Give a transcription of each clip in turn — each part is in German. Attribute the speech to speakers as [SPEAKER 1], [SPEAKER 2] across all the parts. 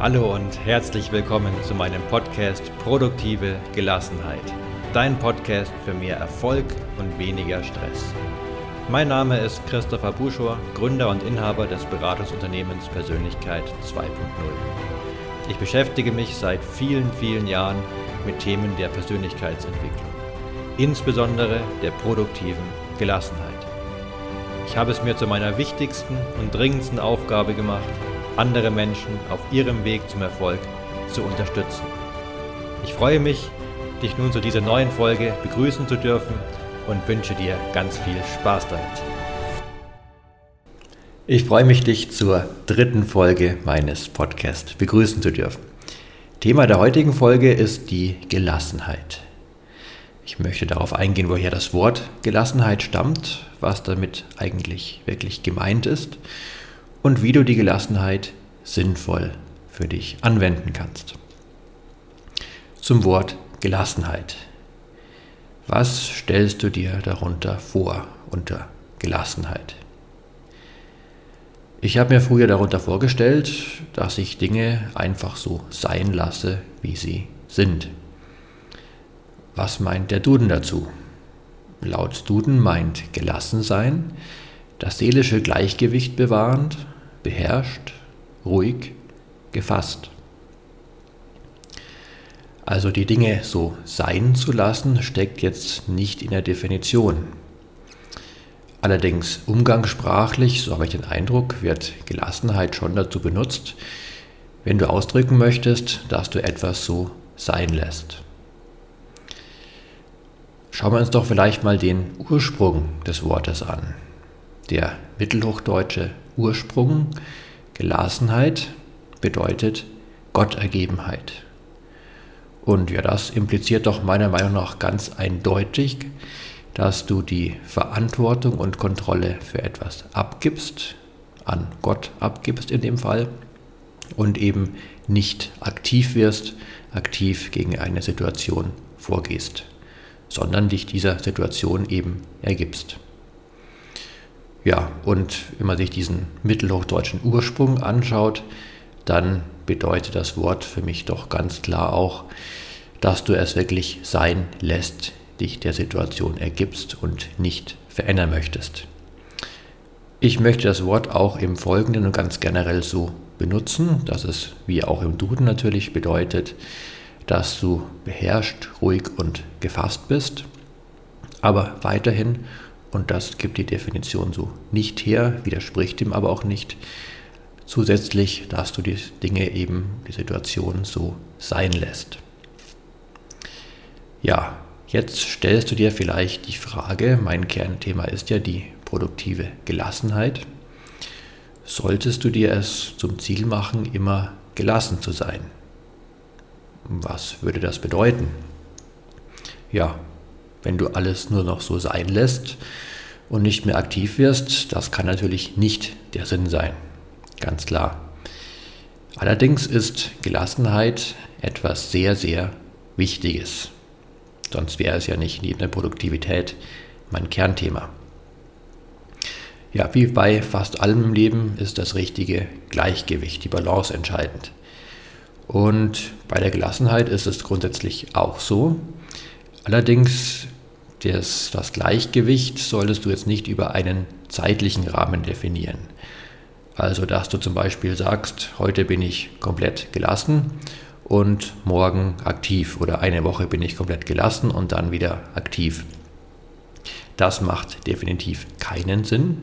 [SPEAKER 1] Hallo und herzlich willkommen zu meinem Podcast Produktive Gelassenheit. Dein Podcast für mehr Erfolg und weniger Stress. Mein Name ist Christopher Buschor, Gründer und Inhaber des Beratungsunternehmens Persönlichkeit 2.0. Ich beschäftige mich seit vielen, vielen Jahren mit Themen der Persönlichkeitsentwicklung, insbesondere der produktiven Gelassenheit. Ich habe es mir zu meiner wichtigsten und dringendsten Aufgabe gemacht, andere Menschen auf ihrem Weg zum Erfolg zu unterstützen. Ich freue mich, dich nun zu dieser neuen Folge begrüßen zu dürfen und wünsche dir ganz viel Spaß damit. Ich freue mich, dich zur dritten Folge meines Podcasts begrüßen zu dürfen. Thema der heutigen Folge ist die Gelassenheit. Ich möchte darauf eingehen, woher das Wort Gelassenheit stammt, was damit eigentlich wirklich gemeint ist und wie du die Gelassenheit sinnvoll für dich anwenden kannst. Zum Wort Gelassenheit. Was stellst du dir darunter vor unter Gelassenheit? Ich habe mir früher darunter vorgestellt, dass ich Dinge einfach so sein lasse, wie sie sind. Was meint der Duden dazu? Laut Duden meint gelassen sein, das seelische Gleichgewicht bewahrend, beherrscht, ruhig, gefasst. Also die Dinge so sein zu lassen, steckt jetzt nicht in der Definition. Allerdings umgangssprachlich, so habe ich den Eindruck, wird Gelassenheit schon dazu benutzt, wenn du ausdrücken möchtest, dass du etwas so sein lässt. Schauen wir uns doch vielleicht mal den Ursprung des Wortes an. Der mittelhochdeutsche Ursprung Gelassenheit bedeutet Gottergebenheit. Und ja, das impliziert doch meiner Meinung nach ganz eindeutig, dass du die Verantwortung und Kontrolle für etwas abgibst, an Gott abgibst in dem Fall, und eben nicht aktiv wirst, aktiv gegen eine Situation vorgehst, sondern dich dieser Situation eben ergibst. Ja, und wenn man sich diesen mittelhochdeutschen Ursprung anschaut, dann bedeutet das Wort für mich doch ganz klar auch, dass du es wirklich sein lässt, dich der Situation ergibst und nicht verändern möchtest. Ich möchte das Wort auch im Folgenden und ganz generell so benutzen, dass es, wie auch im Duden natürlich, bedeutet, dass du beherrscht, ruhig und gefasst bist, aber weiterhin und das gibt die Definition so nicht her, widerspricht dem aber auch nicht. Zusätzlich, dass du die Dinge eben, die Situation so sein lässt. Ja, jetzt stellst du dir vielleicht die Frage, mein Kernthema ist ja die produktive Gelassenheit. Solltest du dir es zum Ziel machen, immer gelassen zu sein? Was würde das bedeuten? Ja, wenn du alles nur noch so sein lässt und nicht mehr aktiv wirst, das kann natürlich nicht der Sinn sein. Ganz klar. Allerdings ist Gelassenheit etwas sehr, sehr Wichtiges. Sonst wäre es ja nicht in der Produktivität mein Kernthema. Ja, wie bei fast allem im Leben ist das richtige Gleichgewicht, die Balance entscheidend. Und bei der Gelassenheit ist es grundsätzlich auch so. Allerdings das, das Gleichgewicht solltest du jetzt nicht über einen zeitlichen Rahmen definieren. Also, dass du zum Beispiel sagst, heute bin ich komplett gelassen und morgen aktiv oder eine Woche bin ich komplett gelassen und dann wieder aktiv. Das macht definitiv keinen Sinn,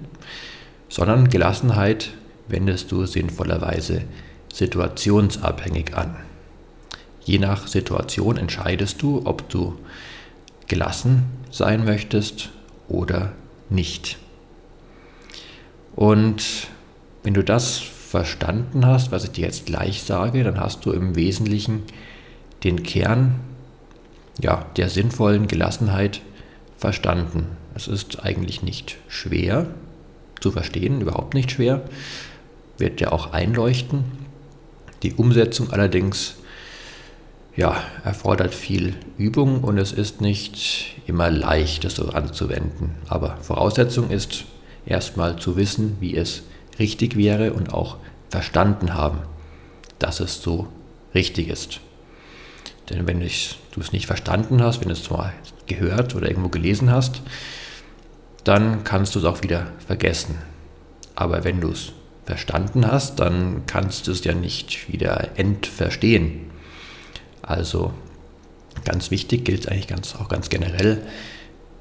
[SPEAKER 1] sondern Gelassenheit wendest du sinnvollerweise situationsabhängig an. Je nach Situation entscheidest du, ob du gelassen sein möchtest oder nicht. Und wenn du das verstanden hast, was ich dir jetzt gleich sage, dann hast du im Wesentlichen den Kern ja, der sinnvollen Gelassenheit verstanden. Es ist eigentlich nicht schwer zu verstehen, überhaupt nicht schwer, wird ja auch einleuchten. Die Umsetzung allerdings ja, erfordert viel Übung und es ist nicht immer leicht, das so anzuwenden. Aber Voraussetzung ist erstmal zu wissen, wie es richtig wäre und auch verstanden haben, dass es so richtig ist. Denn wenn du es nicht verstanden hast, wenn du es zwar gehört oder irgendwo gelesen hast, dann kannst du es auch wieder vergessen. Aber wenn du es verstanden hast, dann kannst du es ja nicht wieder entverstehen. Also ganz wichtig gilt eigentlich ganz, auch ganz generell,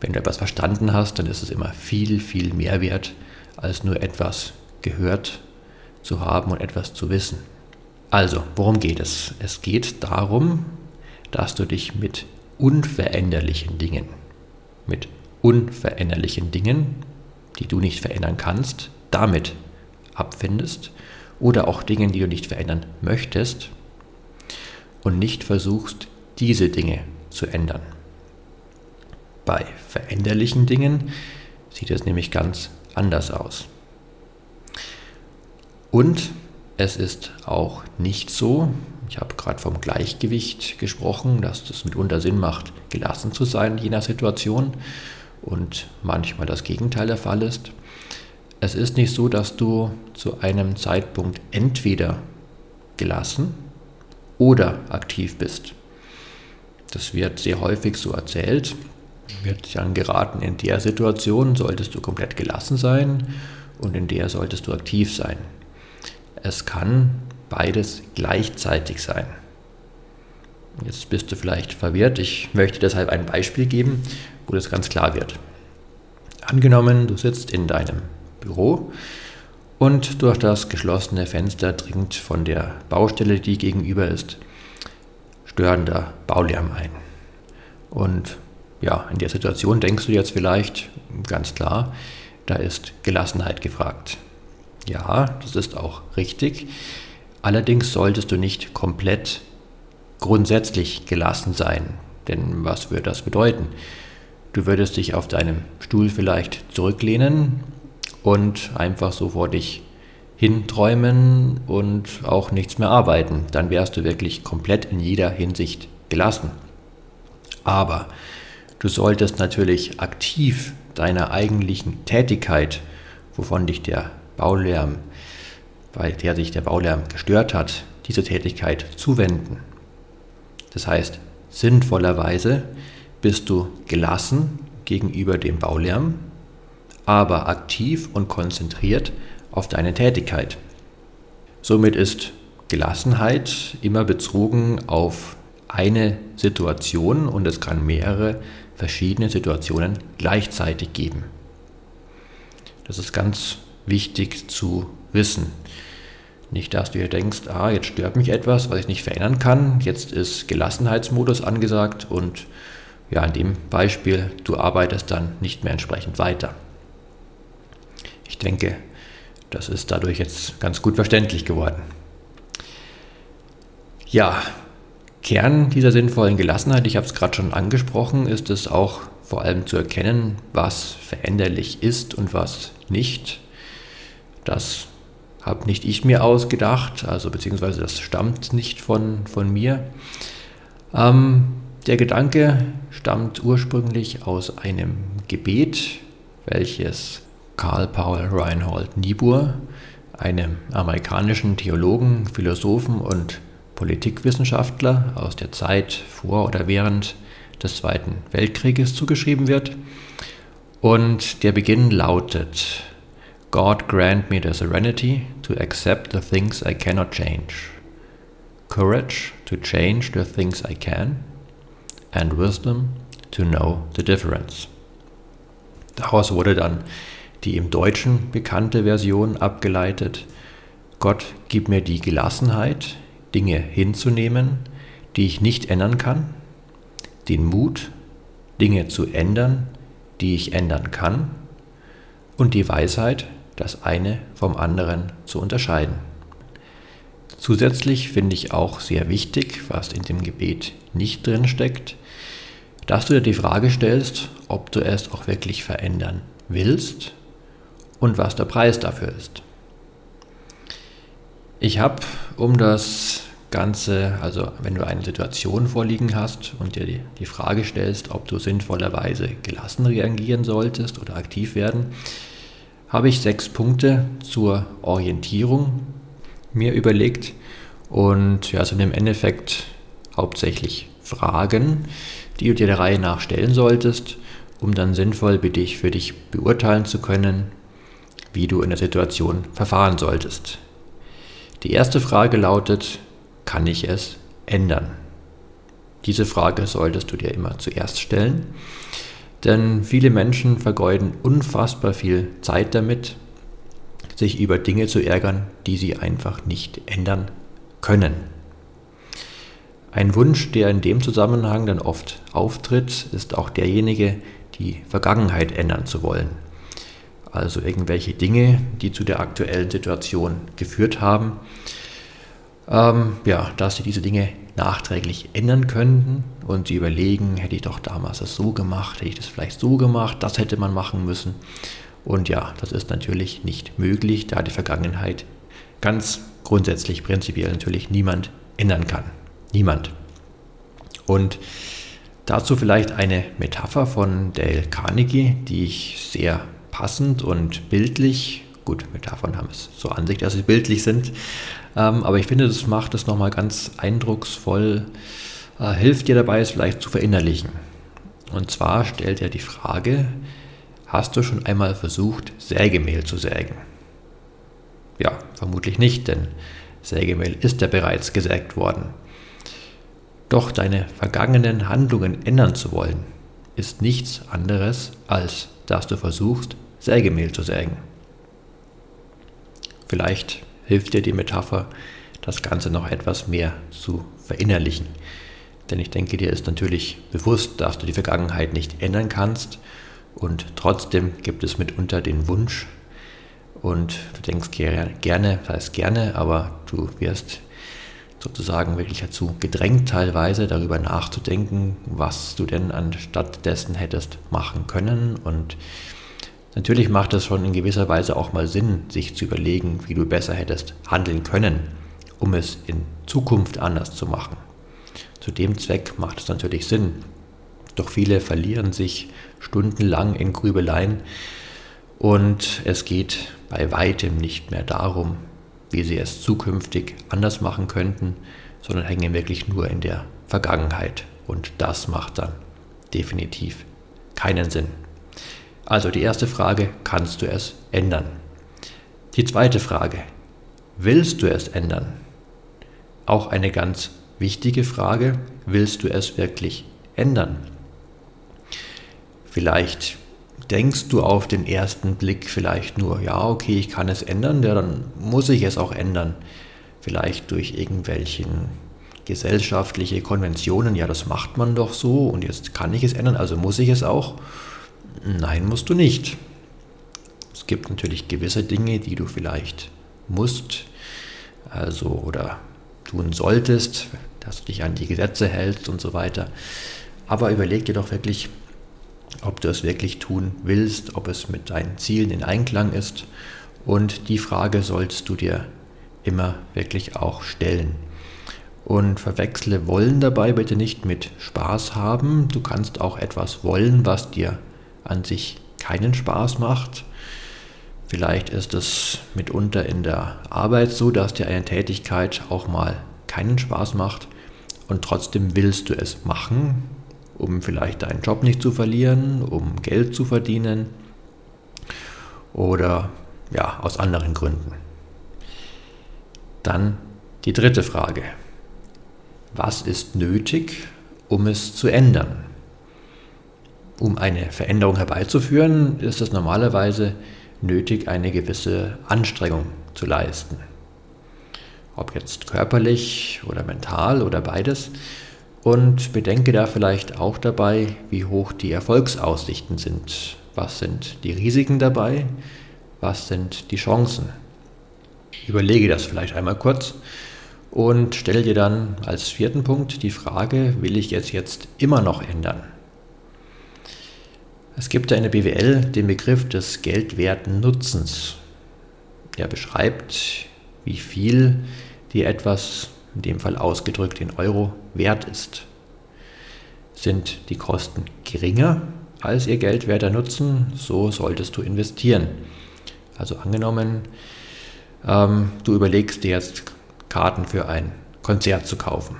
[SPEAKER 1] wenn du etwas verstanden hast, dann ist es immer viel, viel mehr wert, als nur etwas gehört zu haben und etwas zu wissen. Also, worum geht es? Es geht darum, dass du dich mit unveränderlichen Dingen, mit unveränderlichen Dingen, die du nicht verändern kannst, damit abfindest oder auch Dingen, die du nicht verändern möchtest und nicht versuchst, diese Dinge zu ändern. Bei veränderlichen Dingen sieht es nämlich ganz anders aus. Und es ist auch nicht so, ich habe gerade vom Gleichgewicht gesprochen, dass das mitunter Sinn macht, gelassen zu sein in jener Situation und manchmal das Gegenteil der Fall ist. Es ist nicht so, dass du zu einem Zeitpunkt entweder gelassen oder aktiv bist. Das wird sehr häufig so erzählt. Wird dann geraten, in der Situation solltest du komplett gelassen sein und in der solltest du aktiv sein. Es kann beides gleichzeitig sein. Jetzt bist du vielleicht verwirrt. Ich möchte deshalb ein Beispiel geben, wo das ganz klar wird. Angenommen, du sitzt in deinem Büro und durch das geschlossene Fenster dringt von der Baustelle, die gegenüber ist, störender Baulärm ein. Und ja, in der Situation denkst du jetzt vielleicht ganz klar, da ist Gelassenheit gefragt. Ja, das ist auch richtig. Allerdings solltest du nicht komplett grundsätzlich gelassen sein. Denn was würde das bedeuten? Du würdest dich auf deinem Stuhl vielleicht zurücklehnen und einfach so vor dich hinträumen und auch nichts mehr arbeiten. Dann wärst du wirklich komplett in jeder Hinsicht gelassen. Aber du solltest natürlich aktiv deiner eigentlichen Tätigkeit, wovon dich der Baulärm, bei der sich der Baulärm gestört hat, diese Tätigkeit zuwenden. Das heißt, sinnvollerweise bist du gelassen gegenüber dem Baulärm, aber aktiv und konzentriert auf deine Tätigkeit. Somit ist Gelassenheit immer bezogen auf eine Situation und es kann mehrere verschiedene Situationen gleichzeitig geben. Das ist ganz wichtig zu wissen. Nicht, dass du hier denkst, ah, jetzt stört mich etwas, was ich nicht verändern kann, jetzt ist Gelassenheitsmodus angesagt und ja, in dem Beispiel, du arbeitest dann nicht mehr entsprechend weiter. Ich denke, das ist dadurch jetzt ganz gut verständlich geworden. Ja, Kern dieser sinnvollen Gelassenheit, ich habe es gerade schon angesprochen, ist es auch vor allem zu erkennen, was veränderlich ist und was nicht. Das habe nicht ich mir ausgedacht, also beziehungsweise das stammt nicht von, von mir. Ähm, der Gedanke stammt ursprünglich aus einem Gebet, welches Karl Paul Reinhold Niebuhr, einem amerikanischen Theologen, Philosophen und Politikwissenschaftler aus der Zeit vor oder während des Zweiten Weltkrieges zugeschrieben wird. Und der Beginn lautet, God grant me the serenity to accept the things I cannot change, courage to change the things I can, and wisdom to know the difference. Daraus wurde dann die im Deutschen bekannte Version abgeleitet. Gott gib mir die Gelassenheit, Dinge hinzunehmen, die ich nicht ändern kann, den Mut, Dinge zu ändern, die ich ändern kann, und die Weisheit, das eine vom anderen zu unterscheiden. Zusätzlich finde ich auch sehr wichtig, was in dem Gebet nicht drin steckt, dass du dir die Frage stellst, ob du es auch wirklich verändern willst und was der Preis dafür ist. Ich habe, um das Ganze, also wenn du eine Situation vorliegen hast und dir die, Frage stellst, ob du sinnvollerweise gelassen reagieren solltest oder aktiv werden, habe ich sechs Punkte zur Orientierung mir überlegt Und ja, sind im Endeffekt hauptsächlich Fragen, die du dir der Reihe nach stellen solltest, um dann sinnvoll für dich beurteilen zu können, wie du in der Situation verfahren solltest. Die erste Frage lautet, kann ich es ändern? Diese Frage solltest du dir immer zuerst stellen, denn viele Menschen vergeuden unfassbar viel Zeit damit, sich über Dinge zu ärgern, die sie einfach nicht ändern können. Ein Wunsch, der in dem Zusammenhang dann oft auftritt, ist auch derjenige, die Vergangenheit ändern zu wollen. Also irgendwelche Dinge, die zu der aktuellen Situation geführt haben, ähm, ja, dass sie diese Dinge nachträglich ändern könnten und sie überlegen, hätte ich doch damals das so gemacht, hätte ich das vielleicht so gemacht, das hätte man machen müssen. Und ja, das ist natürlich nicht möglich, da die Vergangenheit ganz grundsätzlich, prinzipiell natürlich niemand ändern kann. Niemand. Und dazu vielleicht eine Metapher von Dale Carnegie, die ich sehr passend und bildlich, gut, Metaphern haben es so an sich, dass sie bildlich sind, ähm, aber ich finde, das macht es nochmal ganz eindrucksvoll, äh, hilft dir dabei, es vielleicht zu verinnerlichen. Und zwar stellt er die Frage, hast du schon einmal versucht, Sägemehl zu sägen? Ja, vermutlich nicht, denn Sägemehl ist ja bereits gesägt worden. Doch deine vergangenen Handlungen ändern zu wollen, ist nichts anderes, als dass du versuchst, Sägemehl zu sägen. Vielleicht hilft dir die Metapher, das Ganze noch etwas mehr zu verinnerlichen. Denn ich denke, dir ist natürlich bewusst, dass du die Vergangenheit nicht ändern kannst und trotzdem gibt es mitunter den Wunsch und du denkst gerne, das heißt gerne, aber du wirst sozusagen wirklich dazu gedrängt teilweise darüber nachzudenken, was du denn anstatt dessen hättest machen können und Natürlich macht es schon in gewisser Weise auch mal Sinn, sich zu überlegen, wie du besser hättest handeln können, um es in Zukunft anders zu machen. Zu dem Zweck macht es natürlich Sinn. Doch viele verlieren sich stundenlang in Grübeleien und es geht bei weitem nicht mehr darum, wie sie es zukünftig anders machen könnten, sondern hängen wirklich nur in der Vergangenheit. Und das macht dann definitiv keinen Sinn. Also die erste Frage, kannst du es ändern? Die zweite Frage, willst du es ändern? Auch eine ganz wichtige Frage, willst du es wirklich ändern? Vielleicht denkst du auf den ersten Blick vielleicht nur, ja, okay, ich kann es ändern, ja, dann muss ich es auch ändern. Vielleicht durch irgendwelchen gesellschaftliche Konventionen, ja, das macht man doch so und jetzt kann ich es ändern, also muss ich es auch. Nein, musst du nicht. Es gibt natürlich gewisse Dinge, die du vielleicht musst, also oder tun solltest, dass du dich an die Gesetze hältst und so weiter. Aber überleg dir doch wirklich, ob du es wirklich tun willst, ob es mit deinen Zielen in Einklang ist. Und die Frage sollst du dir immer wirklich auch stellen. Und verwechsle wollen dabei bitte nicht mit Spaß haben. Du kannst auch etwas wollen, was dir an sich keinen Spaß macht. Vielleicht ist es mitunter in der Arbeit so, dass dir eine Tätigkeit auch mal keinen Spaß macht und trotzdem willst du es machen, um vielleicht deinen Job nicht zu verlieren, um Geld zu verdienen oder ja, aus anderen Gründen. Dann die dritte Frage. Was ist nötig, um es zu ändern? Um eine Veränderung herbeizuführen, ist es normalerweise nötig, eine gewisse Anstrengung zu leisten. Ob jetzt körperlich oder mental oder beides. Und bedenke da vielleicht auch dabei, wie hoch die Erfolgsaussichten sind. Was sind die Risiken dabei? Was sind die Chancen? Überlege das vielleicht einmal kurz und stelle dir dann als vierten Punkt die Frage, will ich es jetzt immer noch ändern? Es gibt in der BWL den Begriff des geldwerten Nutzens. Er beschreibt, wie viel dir etwas, in dem Fall ausgedrückt in Euro, wert ist. Sind die Kosten geringer als ihr geldwerter Nutzen, so solltest du investieren. Also angenommen, ähm, du überlegst dir jetzt Karten für ein Konzert zu kaufen.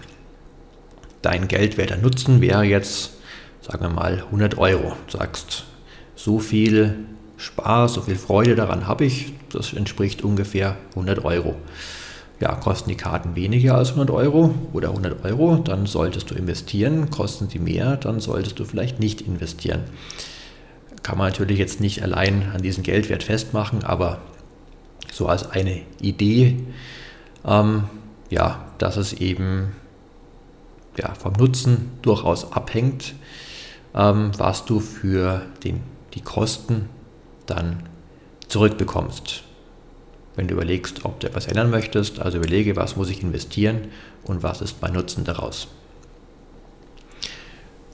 [SPEAKER 1] Dein geldwerter Nutzen wäre jetzt, sagen wir mal, 100 Euro. Du sagst, so viel Spaß, so viel Freude daran habe ich, das entspricht ungefähr 100 Euro. Ja, kosten die Karten weniger als 100 Euro oder 100 Euro, dann solltest du investieren. Kosten sie mehr, dann solltest du vielleicht nicht investieren. Kann man natürlich jetzt nicht allein an diesen Geldwert festmachen, aber so als eine Idee, ähm, ja, dass es eben ja, vom Nutzen durchaus abhängt, ähm, was du für den, die Kosten dann zurückbekommst. Wenn du überlegst, ob du etwas ändern möchtest, also überlege, was muss ich investieren und was ist mein Nutzen daraus.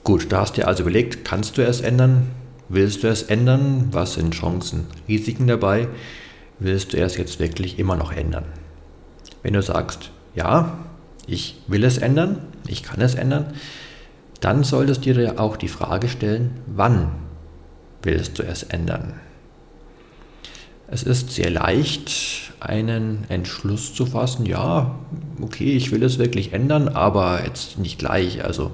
[SPEAKER 1] Gut, da hast du dir also überlegt, kannst du es ändern? Willst du es ändern? Was sind Chancen, Risiken dabei? Willst du es jetzt wirklich immer noch ändern? Wenn du sagst, ja, ich will es ändern, ich kann es ändern, dann solltest du dir auch die Frage stellen, wann willst du es ändern? Es ist sehr leicht, einen Entschluss zu fassen, ja, okay, ich will es wirklich ändern, aber jetzt nicht gleich, also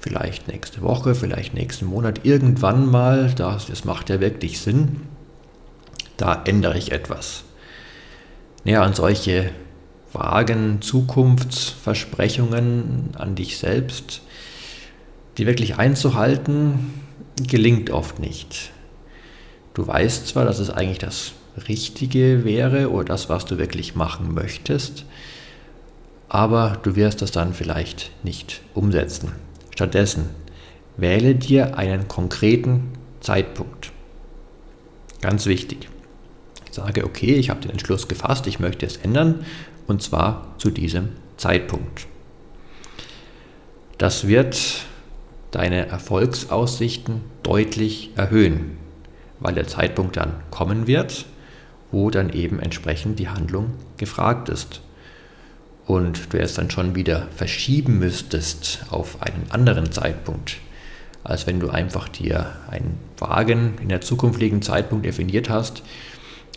[SPEAKER 1] vielleicht nächste Woche, vielleicht nächsten Monat, irgendwann mal, das, das macht ja wirklich Sinn, da ändere ich etwas. Ja, an solche vagen Zukunftsversprechungen an dich selbst, die wirklich einzuhalten, gelingt oft nicht. Du weißt zwar, dass es eigentlich das Richtige wäre oder das, was du wirklich machen möchtest, aber du wirst das dann vielleicht nicht umsetzen. Stattdessen wähle dir einen konkreten Zeitpunkt. Ganz wichtig. Sage, okay, ich habe den Entschluss gefasst, ich möchte es ändern und zwar zu diesem Zeitpunkt. Das wird deine Erfolgsaussichten deutlich erhöhen, weil der Zeitpunkt dann kommen wird, wo dann eben entsprechend die Handlung gefragt ist. Und du es dann schon wieder verschieben müsstest auf einen anderen Zeitpunkt, als wenn du einfach dir einen vagen, in der Zukunft liegenden Zeitpunkt definiert hast,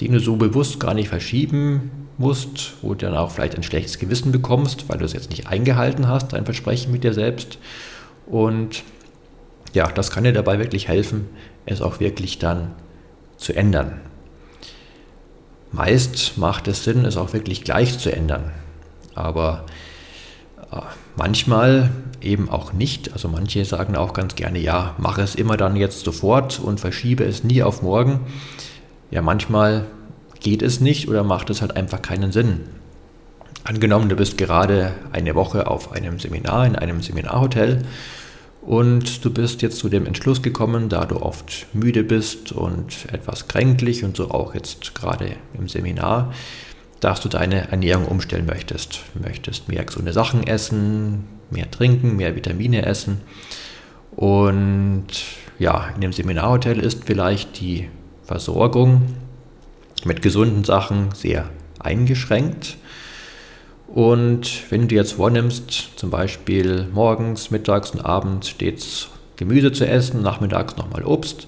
[SPEAKER 1] den du so bewusst gar nicht verschieben musst, wo du dann auch vielleicht ein schlechtes Gewissen bekommst, weil du es jetzt nicht eingehalten hast, dein Versprechen mit dir selbst. Und ja, das kann dir dabei wirklich helfen, es auch wirklich dann zu ändern. Meist macht es Sinn, es auch wirklich gleich zu ändern. Aber äh, manchmal eben auch nicht. Also manche sagen auch ganz gerne, ja, mache es immer dann jetzt sofort und verschiebe es nie auf morgen. Ja, manchmal geht es nicht oder macht es halt einfach keinen Sinn. Angenommen, du bist gerade eine Woche auf einem Seminar in einem Seminarhotel und du bist jetzt zu dem Entschluss gekommen, da du oft müde bist und etwas kränklich und so auch jetzt gerade im Seminar, dass du deine Ernährung umstellen möchtest. Du möchtest mehr gesunde Sachen essen, mehr trinken, mehr Vitamine essen. Und ja, in dem Seminarhotel ist vielleicht die Versorgung mit gesunden Sachen sehr eingeschränkt. Und wenn du dir jetzt vornimmst, zum Beispiel morgens, mittags und abends stets Gemüse zu essen, nachmittags nochmal Obst,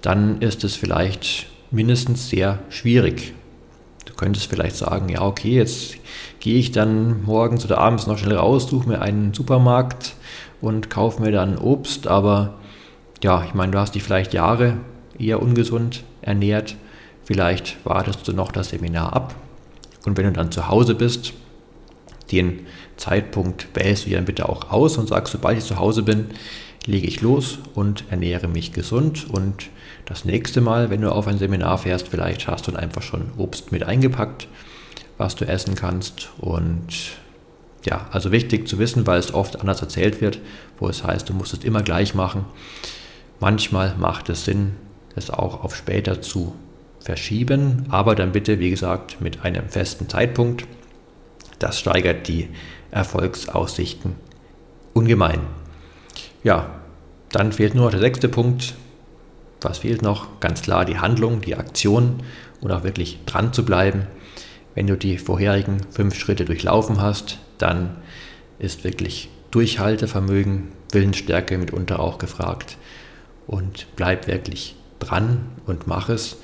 [SPEAKER 1] dann ist es vielleicht mindestens sehr schwierig. Du könntest vielleicht sagen, ja okay, jetzt gehe ich dann morgens oder abends noch schnell raus, suche mir einen Supermarkt und kaufe mir dann Obst, aber ja, ich meine, du hast dich vielleicht Jahre eher ungesund ernährt. Vielleicht wartest du noch das Seminar ab und wenn du dann zu Hause bist, den Zeitpunkt wählst du dann bitte auch aus und sagst, sobald ich zu Hause bin, lege ich los und ernähre mich gesund und das nächste Mal, wenn du auf ein Seminar fährst, vielleicht hast du dann einfach schon Obst mit eingepackt, was du essen kannst und ja, also wichtig zu wissen, weil es oft anders erzählt wird, wo es heißt, du musst es immer gleich machen. Manchmal macht es Sinn, es auch auf später zu verschieben, aber dann bitte, wie gesagt, mit einem festen Zeitpunkt. Das steigert die Erfolgsaussichten ungemein. Ja, dann fehlt nur noch der sechste Punkt. Was fehlt noch? Ganz klar die Handlung, die Aktion und auch wirklich dran zu bleiben. Wenn du die vorherigen fünf Schritte durchlaufen hast, dann ist wirklich Durchhaltevermögen, Willensstärke mitunter auch gefragt und bleib wirklich dran und mach es.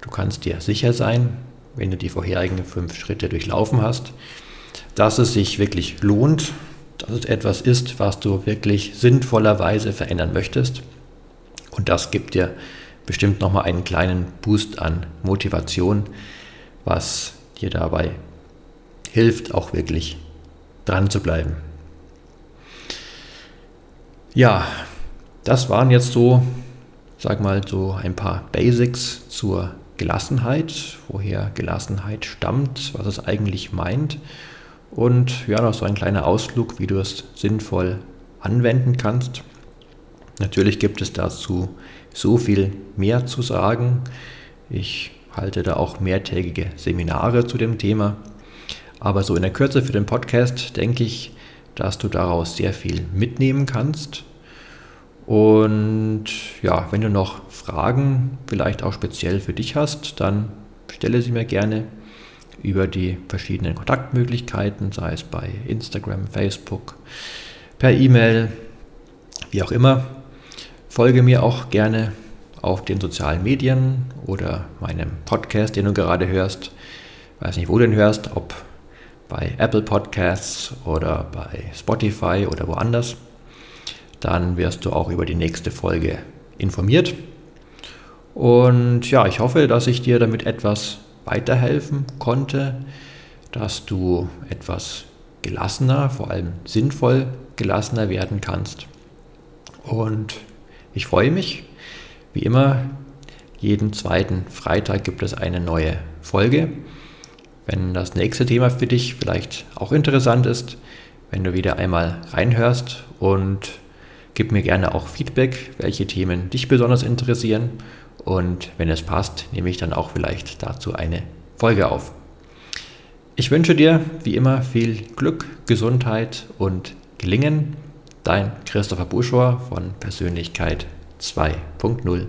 [SPEAKER 1] Du kannst dir sicher sein, wenn du die vorherigen fünf Schritte durchlaufen hast, dass es sich wirklich lohnt, dass es etwas ist, was du wirklich sinnvollerweise verändern möchtest. Und das gibt dir bestimmt nochmal einen kleinen Boost an Motivation, was dir dabei hilft, auch wirklich dran zu bleiben. Ja, das waren jetzt so, sag mal, so ein paar Basics zur Gelassenheit, woher Gelassenheit stammt, was es eigentlich meint und ja, noch so ein kleiner Ausflug, wie du es sinnvoll anwenden kannst. Natürlich gibt es dazu so viel mehr zu sagen. Ich halte da auch mehrtägige Seminare zu dem Thema. Aber so in der Kürze für den Podcast denke ich, dass du daraus sehr viel mitnehmen kannst. Und ja, wenn du noch Fragen vielleicht auch speziell für dich hast, dann stelle sie mir gerne über die verschiedenen Kontaktmöglichkeiten, sei es bei Instagram, Facebook, per E-Mail, wie auch immer. Folge mir auch gerne auf den sozialen Medien oder meinem Podcast, den du gerade hörst. Weiß nicht, wo du den hörst, ob bei Apple Podcasts oder bei Spotify oder woanders. Dann wirst du auch über die nächste Folge informiert. Und ja, ich hoffe, dass ich dir damit etwas weiterhelfen konnte, dass du etwas gelassener, vor allem sinnvoll gelassener werden kannst. Und ich freue mich, wie immer, jeden zweiten Freitag gibt es eine neue Folge. Wenn das nächste Thema für dich vielleicht auch interessant ist, wenn du wieder einmal reinhörst und gib mir gerne auch Feedback, welche Themen dich besonders interessieren und wenn es passt, nehme ich dann auch vielleicht dazu eine Folge auf. Ich wünsche dir wie immer viel Glück, Gesundheit und Gelingen. Dein Christopher Buschor von Persönlichkeit 2.0.